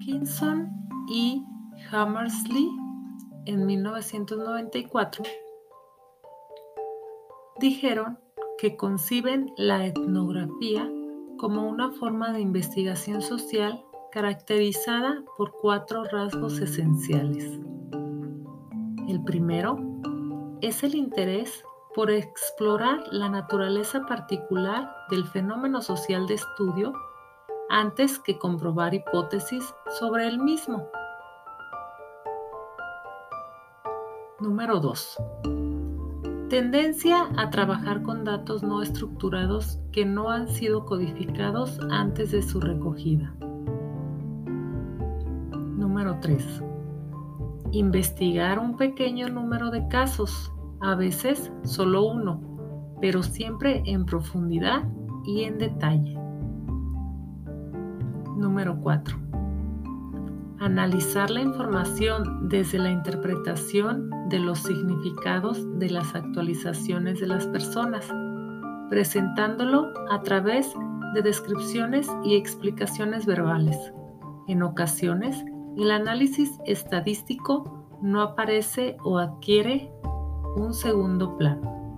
Kinson y Hammersley en 1994 dijeron que conciben la etnografía como una forma de investigación social caracterizada por cuatro rasgos esenciales. El primero es el interés por explorar la naturaleza particular del fenómeno social de estudio antes que comprobar hipótesis sobre el mismo. Número 2. Tendencia a trabajar con datos no estructurados que no han sido codificados antes de su recogida. Número 3. Investigar un pequeño número de casos, a veces solo uno, pero siempre en profundidad y en detalle. Número 4. Analizar la información desde la interpretación de los significados de las actualizaciones de las personas, presentándolo a través de descripciones y explicaciones verbales. En ocasiones, el análisis estadístico no aparece o adquiere un segundo plano.